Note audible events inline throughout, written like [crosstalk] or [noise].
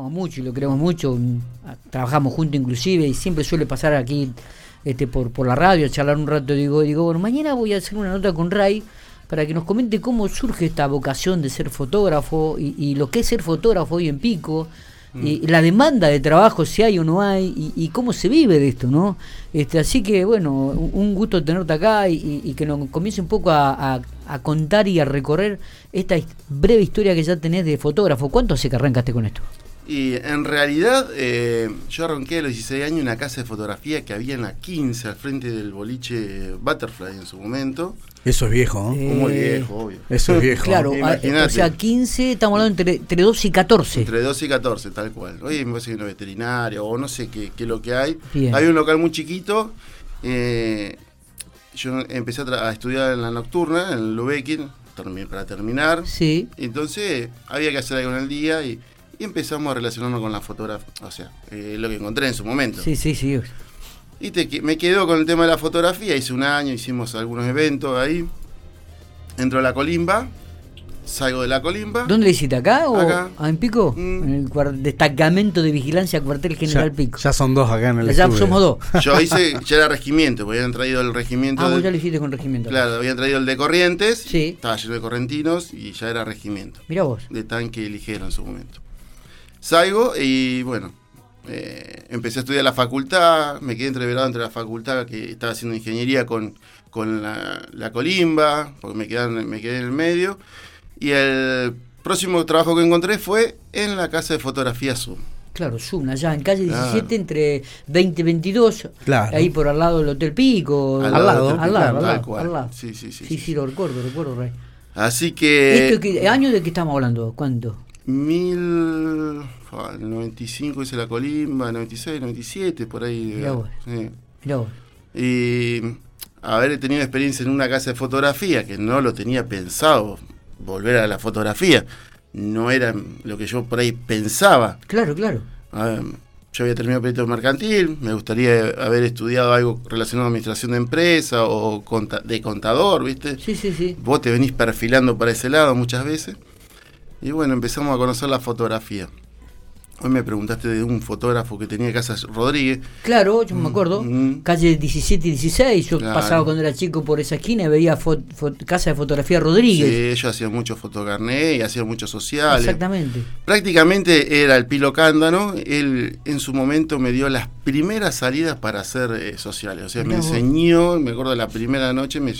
Mucho y lo queremos mucho, trabajamos juntos inclusive y siempre suele pasar aquí este por, por la radio, a charlar un rato, digo, digo, bueno, mañana voy a hacer una nota con Ray para que nos comente cómo surge esta vocación de ser fotógrafo y, lo que es ser fotógrafo hoy en Pico, y mm. la demanda de trabajo, si hay o no hay, y, cómo se vive de esto, ¿no? Este, así que, bueno, un gusto tenerte acá y, que nos comience un poco a, contar y a recorrer esta breve historia que ya tenés de fotógrafo. ¿Cuánto hace que arrancaste con esto? Y en realidad, eh, yo arranqué a los 16 años una casa de fotografía que había en la 15, al frente del boliche Butterfly en su momento. Eso es viejo, ¿no? Muy viejo, obvio. Eso es viejo. Claro, o sea, 15, estamos hablando entre, entre 12 y 14. Entre 12 y 14, tal cual. Oye, me parece que una veterinaria o no sé qué, qué es lo que hay. Hay un local muy chiquito. Eh, yo empecé a, estudiar en la nocturna, en Lubekin, para terminar. Sí. Entonces había que hacer algo en el día y y empezamos a relacionarnos con la fotografía, o sea, eh, lo que encontré en su momento. Sí, sí, sí. Y me quedo con el tema de la fotografía, hice un año, hicimos algunos eventos ahí, entro a la colimba, salgo de la colimba. ¿Dónde le hiciste? ¿Acá o acá. Ah, en Pico? Mm. En el destacamento de vigilancia cuartel general Pico. Ya son dos acá en el Ya somos dos. [laughs] Yo hice, ya era regimiento, porque habían traído el regimiento. Ah, vos ya lo hiciste con regimiento. Claro, habían traído el de Corrientes, sí. estaba lleno de correntinos y ya era regimiento. Mira vos. De tanque ligero en su momento. Salgo y bueno, eh, empecé a estudiar la facultad, me quedé entreverado entre la facultad que estaba haciendo ingeniería con, con la, colimba, porque me quedé, me quedé en el medio. Y el próximo trabajo que encontré fue en la casa de fotografía Zoom. Claro, Zoom, allá en calle 17 entre 20 y 22, claro. ahí por al lado del Hotel Pico. Al, lado, al lado, al lado, Sí, sí, sí. Sí, sí, lo recuerdo, recuerdo, Rey. Así que... ¿Esto ¿Año de qué estamos hablando? ¿Cuánto? Mil... 95 hice la colimba, 96, 97, por ahí. Mirá Y haber tenido experiencia en una casa de fotografía, que no lo tenía pensado, volver a la fotografía, no era lo que yo por ahí pensaba. Claro, claro. yo había terminado perito mercantil, me gustaría haber estudiado algo relacionado a administración de empresa o de contador, ¿viste? Sí, sí, sí. Vos te venís perfilando para ese lado muchas veces. Y bueno, empezamos a conocer la fotografía. Hoy me preguntaste de un fotógrafo que tenía Casas Rodríguez. Claro, yo me acuerdo. Mm, mm. Calle 17 y 16. Yo pasaba cuando era chico por esa esquina y veía Casa de Fotografía Rodríguez. Sí, ellos hacían mucho fotocarné y hacían mucho social. Exactamente. Prácticamente era el Pilo Cándano. Él en su momento me dio las primeras salidas para hacer eh, sociales. O sea, me enseñó, me acuerdo la primera noche, me,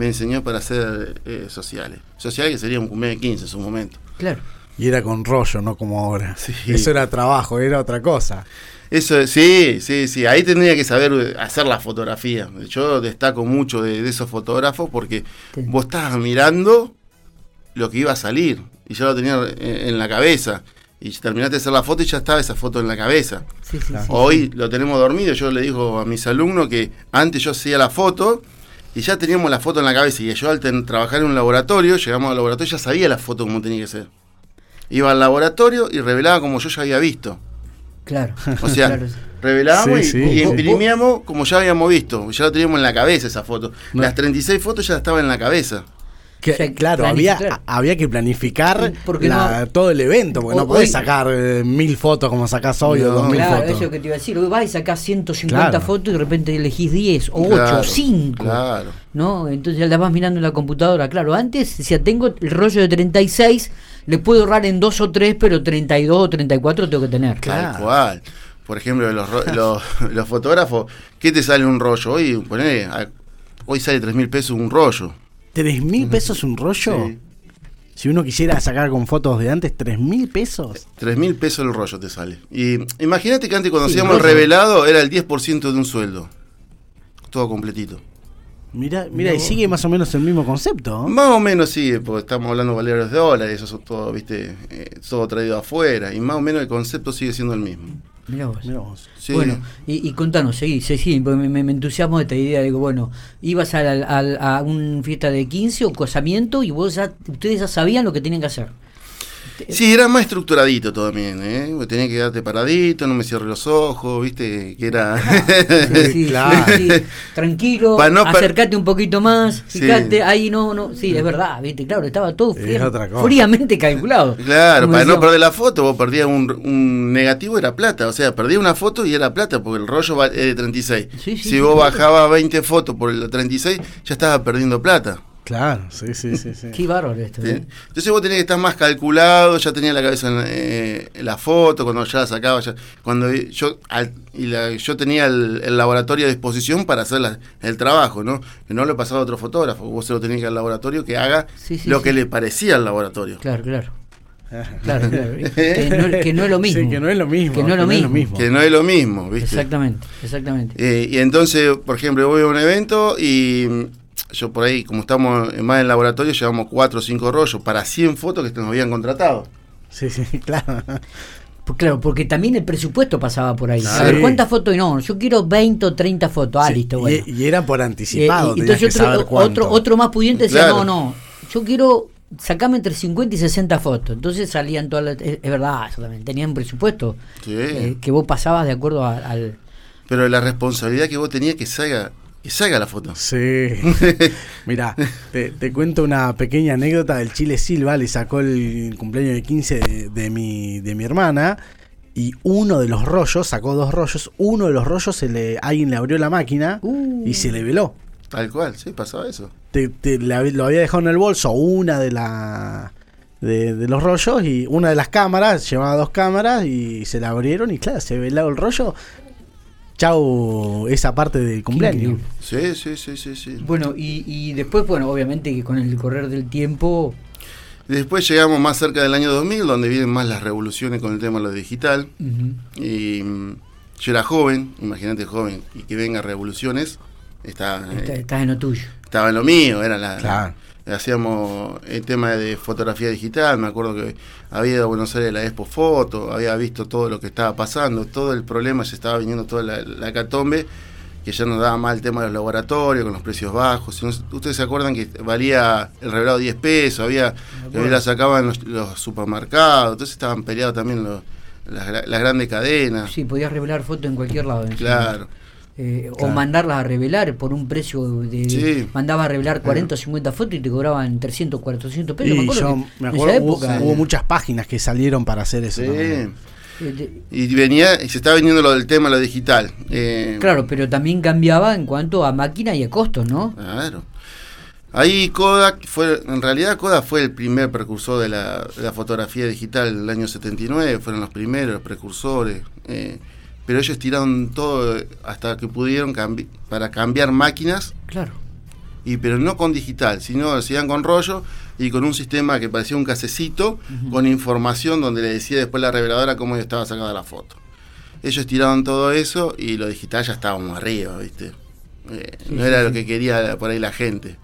me enseñó para hacer eh, sociales. Sociales que sería un cumpleaños de 15 en su momento. Claro. Y era con rollo, no como ahora. Eso era trabajo, era otra cosa. Eso, sí, sí, sí. Ahí tendría que saber hacer la fotografía. Yo destaco mucho de, esos fotógrafos porque vos estabas mirando lo que iba a salir y ya lo tenía en, la cabeza. Y terminaste de hacer la foto y ya estaba esa foto en la cabeza. Hoy lo tenemos dormido. Yo le digo a mis alumnos que antes yo hacía la foto y ya teníamos la foto en la cabeza. Y yo al trabajar en un laboratorio, llegamos al laboratorio, ya sabía la foto como tenía que ser iba al laboratorio y revelaba como yo ya había visto. Claro. O sea, [laughs] revelábamos y, imprimíamos como ya habíamos visto. Ya lo teníamos en la cabeza esa foto. Las 36 fotos ya estaban en la cabeza. Claro, había, había que planificar todo el evento, porque no podés sacar eh, mil fotos como sacás hoy o dos mil claro, Eso es lo que te iba a decir. Hoy vas y sacás 150 fotos y de repente elegís 10 o 8 o 5. Claro. ¿no? Entonces ya las vas mirando en la computadora. Claro, antes decía, tengo el rollo de 36 le puedo ahorrar en dos o tres, pero 32 o 34 tengo que tener. Claro. Tal cual. Por ejemplo, [laughs] los, los, fotógrafos, ¿qué te sale un rollo? Hoy, hoy sale 3 mil pesos un rollo. ¿3 mil pesos un rollo? Si uno quisiera sacar con fotos de antes, ¿3 mil pesos? 3 mil pesos el rollo te sale. Y imagínate que antes cuando hacíamos el revelado era el 10% de un sueldo. Todo completito. Mira, mira, y sigue más o menos el mismo concepto. Más o menos sí, porque estamos hablando de valores de dólares, eso es todo, viste, eh, todo traído afuera, y más o menos el concepto sigue siendo el mismo. Mira vos. Bueno, y, y, contanos, seguí, seguí, porque me, me, entusiasmo esta idea. Digo, bueno, ibas a, a, a una fiesta de 15 o casamiento y vos ya, ustedes ya sabían lo que tenían que hacer. Sí, era más estructuradito también, ¿eh? Tenía que quedarte paradito, no me cierre los ojos, ¿viste? Que era... [laughs] sí, claro. Tranquilo, acercate un poquito más, fíjate, ahí no, no, sí, es verdad, ¿viste? Claro, estaba todo fríamente calculado. Claro, para no perder la foto, vos perdías un, un, negativo, era plata, o sea, perdías una foto y era plata, porque el rollo es de 36. si vos bajabas 20 fotos por el 36, ya estabas perdiendo plata. Claro, sí, sí, sí. sí. Qué bárbaro esto. ¿eh? Entonces vos tenés que estar más calculado, ya tenía la cabeza en, eh, la foto, cuando ya la sacaba, ya, cuando yo y yo tenía el, laboratorio a disposición para hacer el trabajo, ¿no? Que no lo pasaba a otro fotógrafo, vos se lo tenías que al laboratorio que haga lo que le parecía al laboratorio. Claro, claro. [laughs] Claro, claro. Que, no, es lo mismo. que no es lo mismo. Que no es lo, mismo. Que no es lo mismo, ¿viste? Exactamente, exactamente. Eh, y entonces, por ejemplo, voy a un evento y yo por ahí, como estamos más en el laboratorio, llevamos 4 o 5 rollos para 100 fotos que nos habían contratado. Sí, sí, [laughs] claro. Pues claro, porque también el presupuesto pasaba por ahí. A ver, ¿cuántas fotos? No, yo quiero 20 o 30 fotos. Ah, listo, bueno. Y, era por anticipado. y, entonces otro, otro, otro, más pudiente decía, no, no, yo quiero sacarme entre 50 y 60 fotos. Entonces salían todas las... Es, verdad, eso también. Tenían presupuesto eh, que vos pasabas de acuerdo al... Pero la responsabilidad que vos tenías que salga y salga la foto. Sí. [laughs] Mira, te, cuento una pequeña anécdota del Chile Silva. Le sacó el cumpleaños de 15 de, mi, de mi hermana. Y uno de los rollos, sacó dos rollos. Uno de los rollos, se le, alguien le abrió la máquina y se le veló. Tal cual, sí, pasaba eso. Te, lo había dejado en el bolso una de la. De, de, los rollos y una de las cámaras, llevaba dos cámaras y se la abrieron y claro, se veló el rollo chau esa parte del cumpleaños. Sí, sí, sí, sí, sí. Bueno, y, y después, bueno, obviamente que con el correr del tiempo... Después llegamos más cerca del año 2000, donde vienen más las revoluciones con el tema de lo digital. Y mm, yo era joven, imagínate joven, y que venga revoluciones. Está, estás en lo tuyo. Estaba en lo mío, era la, hacíamos el tema de fotografía digital, me acuerdo que había ido a Buenos Aires la Expo Foto, había visto todo lo que estaba pasando, todo el problema, se estaba viniendo toda la, la catombe, que ya nos daba mal el tema de los laboratorios, con los precios bajos. Ustedes se acuerdan que valía el revelado 10 pesos, había que la sacaban los, los, supermercados, entonces estaban peleados también las, grandes cadenas. Sí, podías revelar fotos en cualquier lado. claro. Eh, o mandarlas a revelar por un precio de. Mandaba a revelar 40 o 50 fotos y te cobraban 300, 400 pesos. me acuerdo, me acuerdo hubo, muchas páginas que salieron para hacer eso. Eh, y venía, y se estaba vendiendo lo del tema, lo digital. Eh, claro, pero también cambiaba en cuanto a máquina y a costos, ¿no? Claro. Ahí Kodak fue, en realidad Kodak fue el primer precursor de la, de la fotografía digital del año 79, fueron los primeros, los precursores. Eh, pero ellos tiraron todo hasta que pudieron para cambiar máquinas. Claro. Y, pero no con digital, sino hacían con rollo y con un sistema que parecía un casecito con información donde le decía después la reveladora cómo estaba sacada la foto. Ellos tiraron todo eso y lo digital ya estábamos arriba, ¿viste? Eh, no era lo que quería por ahí la gente.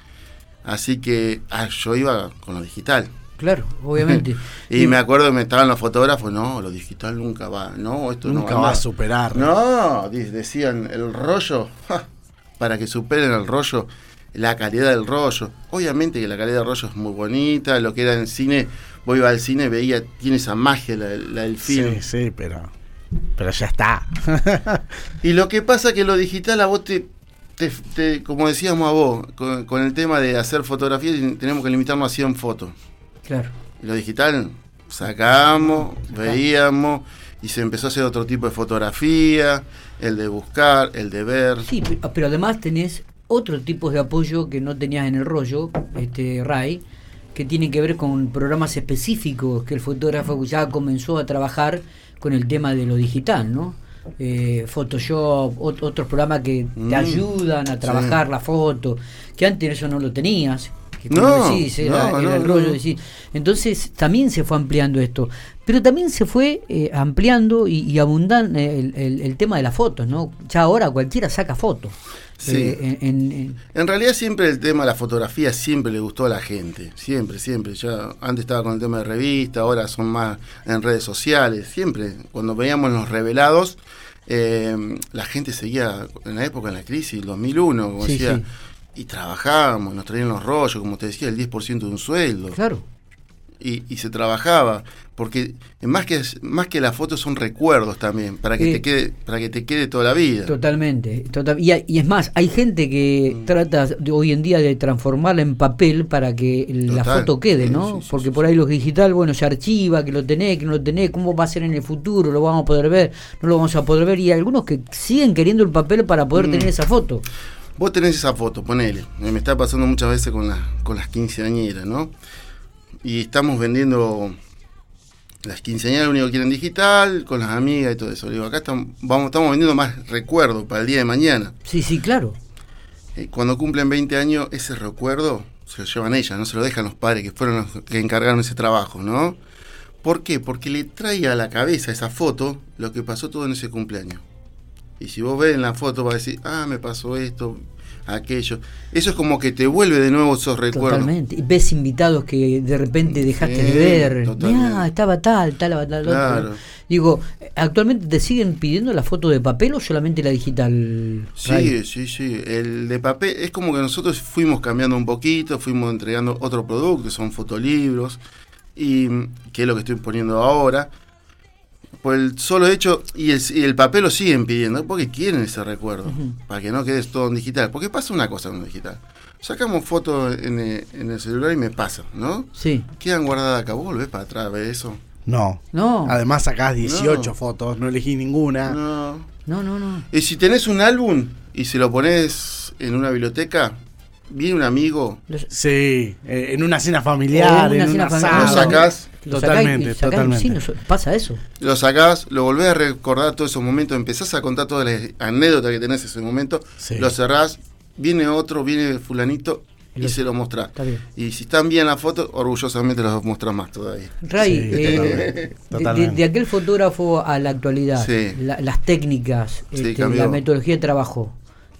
Así que ah, yo iba con lo digital. Claro, obviamente. [laughs] y, me acuerdo que me estaban los fotógrafos, no, lo digital nunca va, no, esto nunca va, a superar. No, decían, el rollo, para que superen el rollo, la calidad del rollo. Obviamente que la calidad del rollo es muy bonita, lo que era en cine, voy al cine, veía, tiene esa magia la, del film. Sí, sí, pero, pero ya está. [laughs] y lo que pasa que lo digital a vos te, te, como decíamos a vos, con, con, el tema de hacer fotografías, tenemos que limitarnos a 100 fotos. Claro. lo digital, sacamos, veíamos y se empezó a hacer otro tipo de fotografía, el de buscar, el de ver. Sí, pero además tenés otro tipo de apoyo que no tenías en el rollo, este Ray, que tiene que ver con programas específicos que el fotógrafo ya comenzó a trabajar con el tema de lo digital, ¿no? Eh, Photoshop, otros programas que te mm, ayudan a trabajar la foto, que antes eso no lo tenías no, era, el rollo Entonces también se fue ampliando esto, pero también se fue eh, ampliando y, abundando el, el, tema de las fotos, ¿no? Ya ahora cualquiera saca fotos. Eh, en, realidad siempre el tema de la fotografía siempre le gustó a la gente, siempre, siempre. Ya antes estaba con el tema de revista, ahora son más en redes sociales, siempre. Cuando veíamos los revelados, eh, la gente seguía en la época de la crisis, 2001, como decía, y trabajábamos, nos traían los rollos, como te decía, el 10% de un sueldo. Claro. y, se trabajaba porque más que más que las fotos son recuerdos también para que te quede para que te quede toda la vida. Totalmente total, y, y, es más hay gente que mm. trata hoy en día de transformarla en papel para que la foto quede no porque por ahí lo digital bueno se archiva que lo tenés que no lo tenés cómo va a ser en el futuro lo vamos a poder ver no lo vamos a poder ver y hay algunos que siguen queriendo el papel para poder mm. tener esa foto vos tenés esa foto ponele me está pasando muchas veces con las con las quinceañeras no y estamos vendiendo las quinceañeras, lo único que quieren digital, con las amigas y todo eso. Le digo, acá estamos, vamos, estamos vendiendo más recuerdos para el día de mañana. Sí, sí, claro. Eh, cuando cumplen 20 años, ese recuerdo se lo llevan ellas, no se lo dejan los padres que fueron los que encargaron ese trabajo, ¿no? ¿Por qué? Porque le trae a la cabeza esa foto lo que pasó todo en ese cumpleaños. Y si vos ves en la foto, va a decir, ah, me pasó esto, aquello. Eso es como que te vuelve de nuevo esos recuerdos. Totalmente. Y ves invitados que de repente dejaste de ver. Mira, estaba tal, tal, tal, claro. Digo, ¿actualmente te siguen pidiendo la foto de papel o solamente la digital? Sí, sí, sí. El de papel es como que nosotros fuimos cambiando un poquito, fuimos entregando otro producto, son fotolibros, y que es lo que estoy poniendo ahora por el solo hecho, y el, papel lo siguen pidiendo, porque quieren ese recuerdo, para que no quede todo en digital. Porque pasa una cosa en digital. Sacamos fotos en, el celular y me pasa, ¿no? Sí. Quedan guardadas acá, vos volvés para atrás, ¿ves eso? No. No. Además sacás 18 fotos, no elegís ninguna. No. No, no, no. Y si tenés un álbum y se lo pones en una biblioteca, viene un amigo. Sí, eh, en una cena familiar, en, una cena Lo sacás. Totalmente, totalmente. pasa eso. Lo sacás, lo volvés a recordar todos esos momentos, empezás a contar todas las anécdotas que tenés en ese momento, lo cerrás, viene otro, viene fulanito y se lo mostrás. Y si están bien las fotos, orgullosamente los mostrás más todavía. Ray, eh, de, aquel fotógrafo a la actualidad, las técnicas, este, la metodología de trabajo,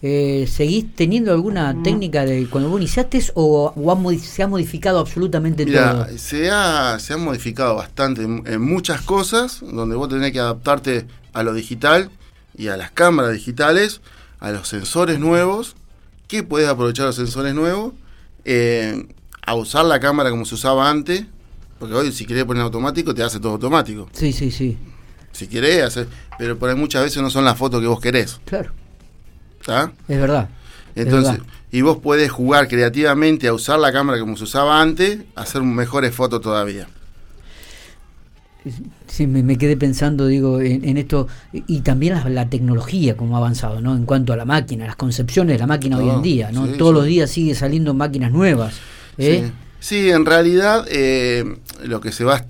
eh, ¿Seguís teniendo alguna mm. técnica de cuando vos iniciaste o, se ha modificado absolutamente todo? Se ha, se ha modificado bastante en, muchas cosas, donde vos tenés que adaptarte a lo digital y a las cámaras digitales, a los sensores nuevos, que puedes aprovechar los sensores nuevos, eh, a usar la cámara como se usaba antes, porque hoy si querés poner automático te hace todo automático. Sí, sí, sí. Si querés hacer, pero por ahí muchas veces no son las fotos que vos querés. Claro. Es verdad. Entonces, y vos podés jugar creativamente a usar la cámara como se usaba antes, hacer mejores fotos todavía. Sí, me, quedé pensando, digo, en, esto, y también la, tecnología como ha avanzado, ¿no? En cuanto a la máquina, las concepciones de la máquina hoy en día, ¿no? Todos los días sigue saliendo máquinas nuevas. ¿eh? Sí. en realidad eh, lo que se va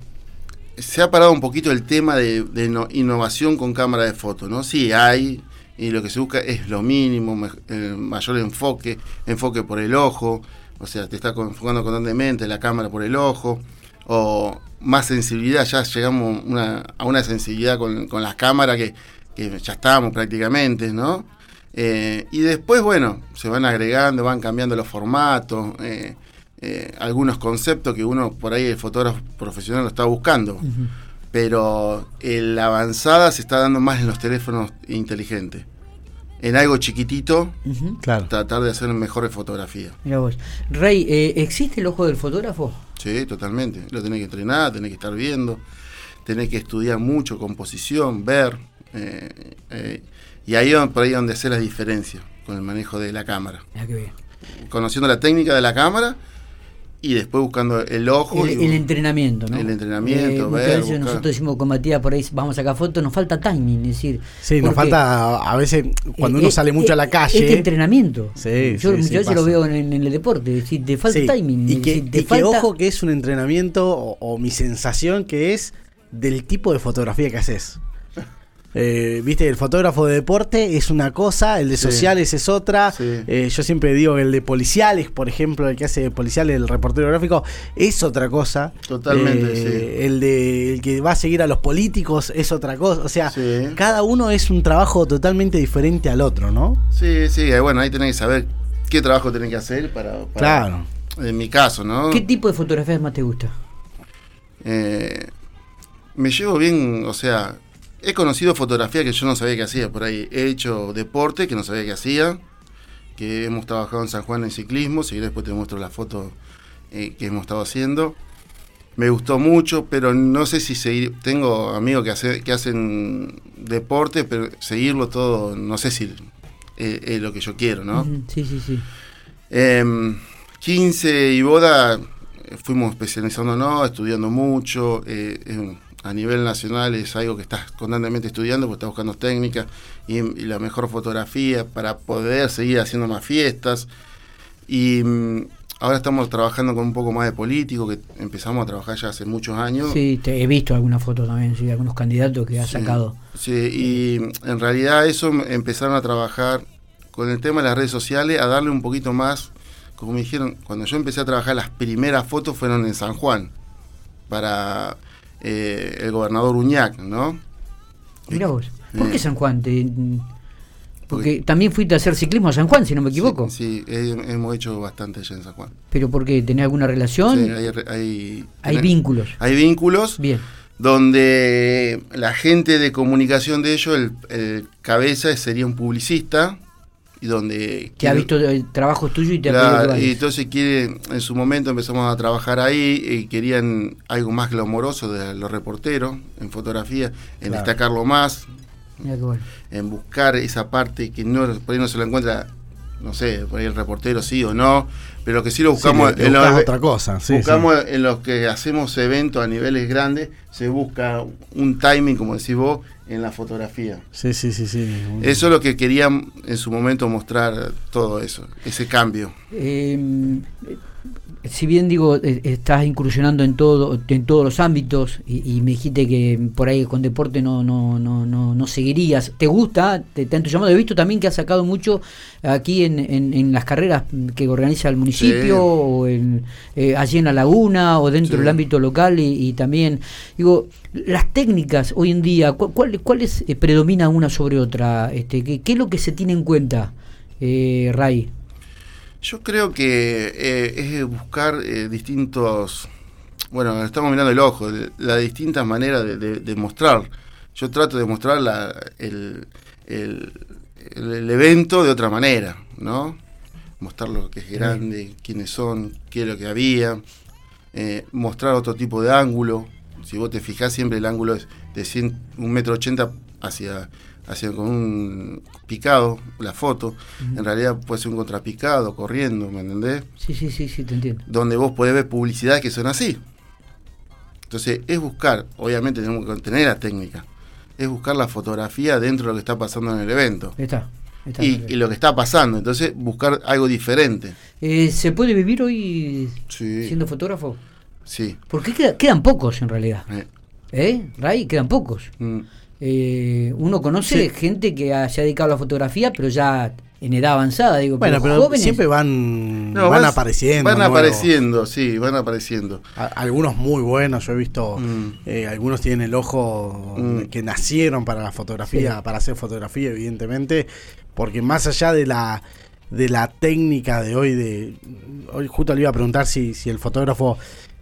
se ha parado un poquito el tema de, de innovación con cámara de foto, ¿no? Sí, hay y lo que se busca es lo mínimo, mayor enfoque, enfoque por el ojo, o sea, te está enfocando constantemente la cámara por el ojo, o más sensibilidad, ya llegamos a una sensibilidad con, las cámaras que, ya estamos prácticamente, ¿no? Eh, y después, bueno, se van agregando, van cambiando los formatos, eh, eh, algunos conceptos que uno por ahí, el fotógrafo profesional, lo está buscando pero la avanzada se está dando más en los teléfonos inteligentes. En algo chiquitito, tratar de hacer mejores fotografías. Mira vos. Rey, eh, ¿existe el ojo del fotógrafo? Sí, totalmente. Lo tenés que entrenar, tenés que estar viendo, tenés que estudiar mucho, composición, ver. Eh, eh, y ahí por ahí donde hacer la diferencia con el manejo de la cámara. Ah, qué bien. Conociendo la técnica de la cámara y después buscando el ojo. El, entrenamiento, ¿no? El entrenamiento, eh, Nosotros decimos con Matías por ahí, vamos a sacar fotos, nos falta timing, es decir. Sí, nos falta, a veces, cuando uno sale mucho a la calle. Este entrenamiento. Sí, Yo muchas veces lo veo en, el deporte, es decir, te falta timing. Y, que, ojo que es un entrenamiento, o mi sensación que es del tipo de fotografía que haces. Eh, viste, el fotógrafo de deporte es una cosa, el de sociales es otra. Eh, yo siempre digo que el de policiales, por ejemplo, el que hace policiales, el reportero gráfico, es otra cosa. Totalmente, eh, El de el que va a seguir a los políticos es otra cosa. O sea, cada uno es un trabajo totalmente diferente al otro, ¿no? Sí, sí, bueno, ahí tenés que saber qué trabajo tenés que hacer para, claro. En mi caso, ¿no? ¿Qué tipo de fotografías más te gusta? me llevo bien, o sea, He conocido fotografía que yo no sabía que hacía por ahí. He hecho deporte que no sabía que hacía. Que hemos trabajado en San Juan en ciclismo. Si después te muestro la foto eh, que hemos estado haciendo. me gustó mucho, pero no sé si seguir. Tengo amigos que, hace, que hacen deporte, pero seguirlo todo, no sé si es lo que yo quiero, ¿no? Sí, sí, sí. 15 y boda, fuimos especializándonos, estudiando mucho. Eh, a nivel nacional es algo que estás constantemente estudiando, porque estás buscando técnicas y, la mejor fotografía para poder seguir haciendo más fiestas. Y mm, ahora estamos trabajando con un poco más de político, que empezamos a trabajar ya hace muchos años. Sí, te he visto algunas fotos también, sí, algunos candidatos que ha sacado. Sí, y en realidad eso empezaron a trabajar con el tema de las redes sociales, a darle un poquito más, como me dijeron, cuando yo empecé a trabajar, las primeras fotos fueron en San Juan, para eh, el gobernador Uñac, ¿no? Mira vos, ¿por qué San Juan? porque, también fuiste a hacer ciclismo a San Juan, si no me equivoco. Sí, hemos hecho bastante allá en San Juan. ¿Pero porque tenés alguna relación? Sí, hay, hay, vínculos. Hay vínculos. Bien. Donde la gente de comunicación de ellos, el cabeza sería un publicista, y donde que ha visto el trabajo tuyo y te ha y entonces quiere en su momento empezamos a trabajar ahí y querían algo más glamoroso de los reporteros en fotografía en destacarlo más en buscar esa parte que no por ahí no se lo encuentra no sé por ahí el reportero sí o no pero que sí lo buscamos en los, otra cosa buscamos en los que hacemos eventos a niveles grandes se busca un timing como decís vos en la fotografía. Sí, sí, sí, sí. Eso es lo que querían en su momento mostrar todo eso, ese cambio. Eh, si bien digo, eh, estás incursionando en todo, en todos los ámbitos y, me dijiste que por ahí con deporte no, no, no, no, no seguirías. ¿Te gusta? ¿Te, te llamado? He visto también que has sacado mucho aquí en, en, las carreras que organiza el municipio, o en, eh, allí en la laguna, o dentro del ámbito local y, también, digo, las técnicas hoy en día, ¿cuáles cuál eh, predomina una sobre otra? Este, ¿qué, ¿Qué es lo que se tiene en cuenta, eh, Ray? Yo creo que eh, es buscar eh, distintos, bueno, estamos mirando el ojo, las distintas maneras de, mostrar. Yo trato de mostrar el, evento de otra manera, ¿no? Mostrar lo que es grande, quiénes son, qué es lo que había, eh, mostrar otro tipo de ángulo. Si vos te fijás, siempre el ángulo es de 100, un metro ochenta hacia haciendo con un picado la foto, en realidad puede ser un contrapicado, corriendo, ¿me entendés? Sí, sí, sí, sí, te entiendo. Donde vos podés ver publicidades que son así. Entonces, es buscar, obviamente tenemos que tener la técnica, es buscar la fotografía dentro de lo que está pasando en el evento. Está. y, lo que está pasando, entonces buscar algo diferente. Eh, ¿Se puede vivir hoy siendo fotógrafo? Sí. Porque quedan pocos en realidad. ¿Eh? ¿Eh? Ray, quedan pocos. Mm. Eh, uno conoce gente que se ha dedicado a la fotografía, pero ya en edad avanzada, digo, bueno, pero, siempre van, van apareciendo. Van apareciendo, sí, van apareciendo. algunos muy buenos, yo he visto, mm. eh, algunos tienen el ojo mm. que nacieron para la fotografía, para hacer fotografía, evidentemente, porque más allá de la de la técnica de hoy, de hoy justo le iba a preguntar si, si el fotógrafo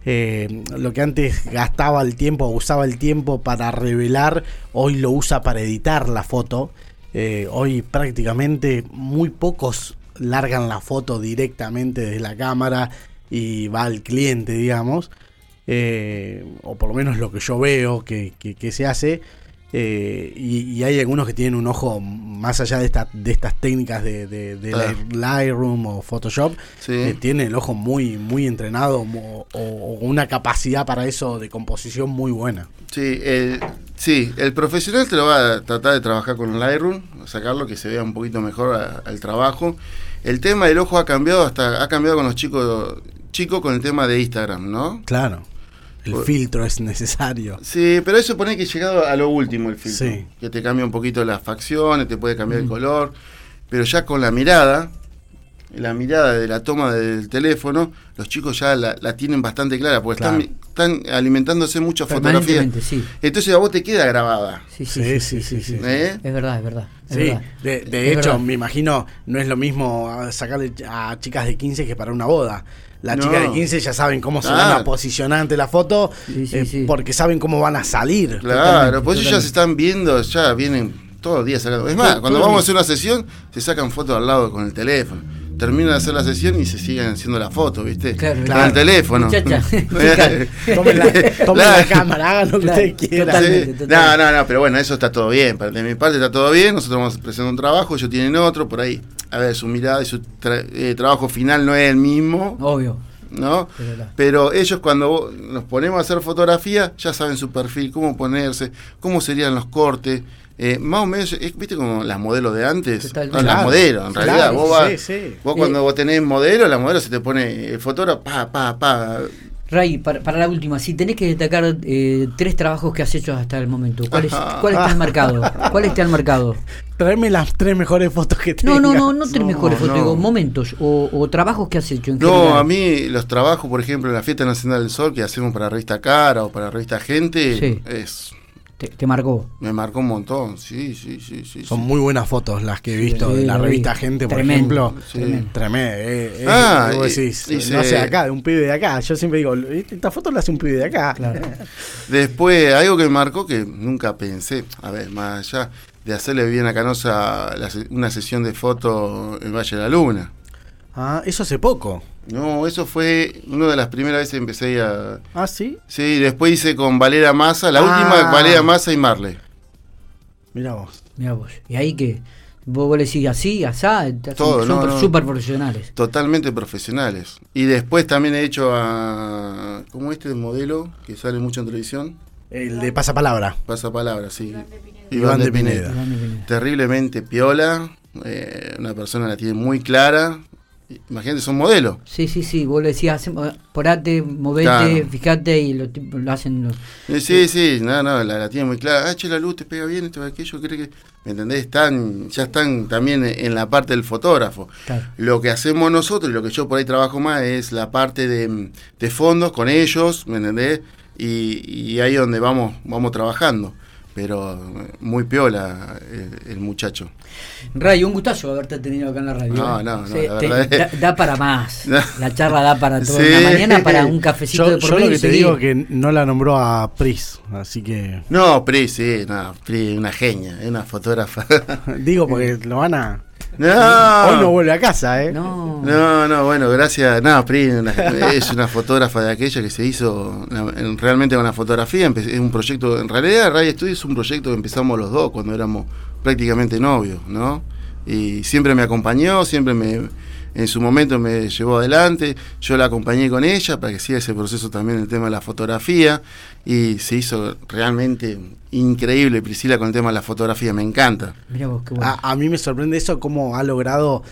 eh, lo que antes gastaba el tiempo, usaba el tiempo para revelar, hoy lo usa para editar la foto. Eh, hoy prácticamente muy pocos largan la foto directamente desde la cámara y va al cliente, digamos. Eh, o por lo menos lo que yo veo que se hace. Eh, y, hay algunos que tienen un ojo más allá de, esta, de estas técnicas de, de, Lightroom o Photoshop, eh, tiene el ojo muy, muy entrenado o, una capacidad para eso de composición muy buena. Sí, el, sí, el profesional te lo va a tratar de trabajar con Lightroom, sacarlo que se vea un poquito mejor al trabajo. El tema del ojo ha cambiado hasta ha cambiado con los chicos chicos con el tema de Instagram, ¿no? Claro. El filtro es necesario. Sí, pero eso pone que llegado a lo último el filtro. Que te cambia un poquito las facciones, te puede cambiar el color. Pero ya con la mirada, la mirada de la toma del teléfono, los chicos ya la, tienen bastante clara, porque están, alimentándose mucho fotografía. Sí. Entonces a vos te queda grabada. Sí, sí, sí. sí, ¿Eh? Es verdad, es verdad. sí, de, hecho, me imagino, no es lo mismo sacarle a chicas de 15 que para una boda. Las chicas de 15 ya saben cómo se van a posicionar ante la foto eh, porque saben cómo van a salir. Claro, pues ellos ya se están viendo, ya vienen todos los días sacando. Es más, cuando vamos a hacer una sesión, se sacan fotos al lado con el teléfono. terminan de hacer la sesión y se siguen haciendo la foto, ¿viste? Claro, Con claro. el teléfono. [laughs] Tomen la, tomen la cámara, hagan lo que ustedes quieran. totalmente. Sí. totalmente. No, no, no, pero bueno, eso está todo bien. Para- De mi parte está todo bien. Nosotros vamos a presentar un trabajo, ellos tienen otro, por ahí. A ver, su mirada y su tra- eh, trabajo final no es el mismo, Obvio. ¿no? Pero la- Pero ellos cuando nos ponemos a hacer fotografía, ya saben su perfil, cómo ponerse, cómo serían los cortes. Eh, más o menos, es- viste como las modelos de antes, las modelos, en claro, realidad. Vos, vas- sí, sí. vos Eh, cuando vos tenés modelo, la modelo se te pone el fotógrafo, pa, pa, pa. Ray, para, para la última, si tenés que destacar eh, tres trabajos que has hecho hasta el momento, ¿cuáles cuáles te han marcado? ¿Cuáles te han marcado? [laughs] Traeme las tres mejores fotos que No, tengas. no, no, no tres No, mejores fotos, no. digo, momentos o, o trabajos que has hecho en No, general. a mí los trabajos, por ejemplo, en la Fiesta Nacional del Sol que hacemos para revista Cara o para revista Gente, Sí. es Te, te marcó. me marcó un montón. Sí, sí, sí, sí. Son sí. muy buenas fotos las que he visto Sí, de la revista Gente, por Tremendo, ejemplo. Sí. tremendo. Tremendo. eh, eh, Ah, vos y- decís, y no se- sé, acá, de un pibe de acá. Yo siempre digo, esta foto la hace un pibe de acá. Claro. [laughs] Después, algo que me marcó que nunca pensé, a ver, más allá de hacerle bien a Canosa una sesión de foto en Valle de la Luna. Ah, eso hace poco. No, eso fue una de las primeras veces que empecé a... Ah, sí. Sí, después hice con Valera Massa, la Ah. última Valera Massa y Marley. Mira vos. Mira vos. Y ahí que vos, vos le decís así, asá, son- Todo, son no, pro- no. súper profesionales. Totalmente profesionales. Y después también he hecho a... ¿Cómo este modelo que sale mucho en televisión? El de pasapalabra. Pasa palabra, sí. Iván de Pineda. Iván de Pineda. Terriblemente piola. eh, una persona la tiene muy clara. Imagínate, son modelos. Sí, sí, sí, vos le decías, porate, movete, Claro. fíjate y tipos lo hacen. los- Eh, Sí, sí, no, no, la, la tiene muy clara. Ah, che, la luz te pega bien, esto, aquello, creo que. ¿Me entendés? Están, ya están también en la parte del fotógrafo. Claro. Lo que hacemos nosotros y lo que yo por ahí trabajo más es la parte de, de fondos con ellos, ¿me entendés? Y, y ahí donde vamos, vamos trabajando. Pero eh, muy piola el, el muchacho. Ray, un gustazo haberte tenido acá en la radio. No, ¿eh? no, no, Sí, la te- verdad es- da, da para más. [laughs] La charla da para todo. Sí. La mañana para un cafecito Yo, de por yo lo que te digo que no la nombró a Pris, así que No, Pri, sí, no, Pri, una genia, es una fotógrafa. digo [laughs] porque lo van a no, hoy no vuelve a casa, ¿eh? No. No, no, bueno, gracias. No, Pri una- es una fotógrafa de aquella que se hizo realmente con la fotografía. Es un proyecto, en realidad, Ray Studio es un proyecto que empezamos los dos cuando éramos prácticamente novios, ¿no? Y siempre me acompañó, siempre me, en su momento me llevó adelante. Yo la acompañé con ella para que siga ese proceso también el tema de la fotografía. Y se hizo realmente increíble, Priscila, con el tema de la fotografía. Me encanta. Mirá vos, qué bueno. A, a mí me sorprende eso, cómo ha logrado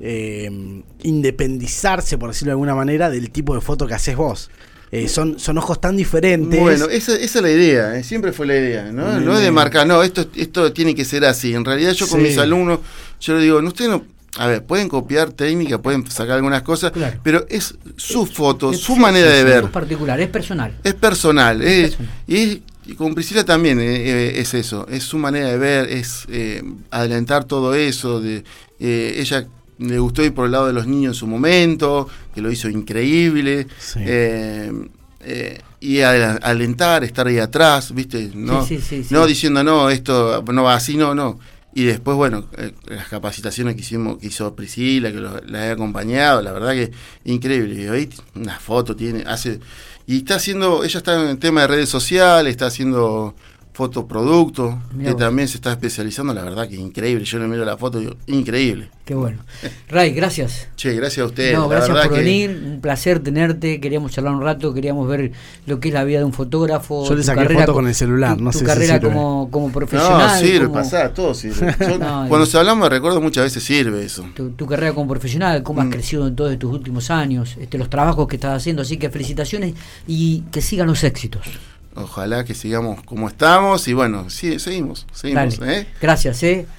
eh, independizarse, por decirlo de alguna manera, del tipo de foto que haces vos. Eh, son, son ojos tan diferentes. Bueno, esa, esa es la idea, eh, siempre fue la idea, ¿no? No es de marcar, no, esto, esto tiene que ser así. En realidad yo con Sí. mis alumnos, yo les digo, no, ustedes no, a ver, pueden copiar técnica, pueden sacar algunas cosas, Claro. pero es su foto, Es- su manera de ver. Es particular, es personal. Es personal, personal. Y, y con Priscila también eh, eh, es eso, es su manera de ver, es eh, adelantar todo eso. De, eh, ella le gustó ir por el lado de los niños en su momento, que lo hizo increíble. Sí. eh, eh, y adela- alentar, estar ahí atrás, ¿viste? No, sí, sí. no diciendo, no, esto no va así, no, no. Y después, bueno, eh, las capacitaciones que hicimos, que hizo Priscila, que lo- la he acompañado, la verdad que increíble. Y hoy una foto tiene, hace, y está haciendo, ella está en el tema de redes sociales, está haciendo fotoproductos, Mirá que vos. también se está especializando, la verdad que increíble. Yo le miro la foto y digo, increíble. Qué bueno. Ray, gracias. Che, gracias a ustedes. No, gracias por que- venir, un placer tenerte, queríamos charlar un rato, queríamos ver lo que es la vida de un fotógrafo. Yo le saqué carrera foto co- con el celular, tu, no tu sé si carrera sirve. como, como profesional. No, sirve, como- pasá, todo sirve. [laughs] Yo- No, cuando y- se hablamos de recuerdos muchas veces sirve eso. tu, tu carrera como profesional, cómo has Mm. crecido en todos tus últimos años, este, los trabajos que estás haciendo, así que felicitaciones y que sigan los éxitos. Ojalá que sigamos como estamos y bueno, sí, seguimos, seguimos. Dale. ¿eh? Gracias, eh.